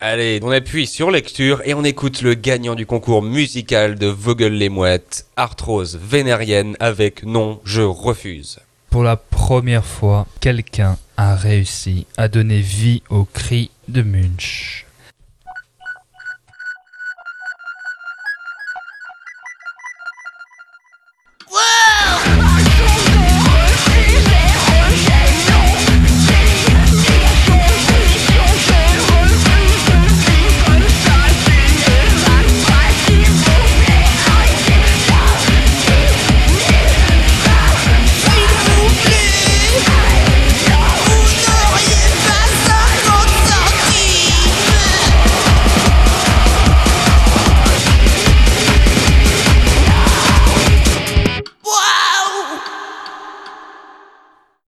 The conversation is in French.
Allez, on appuie sur lecture et on écoute le gagnant du concours musical de Vogel les Mouettes, Arthrose vénérienne avec Non, je refuse. Pour la première fois, quelqu'un a réussi à donner vie au cri de Munch.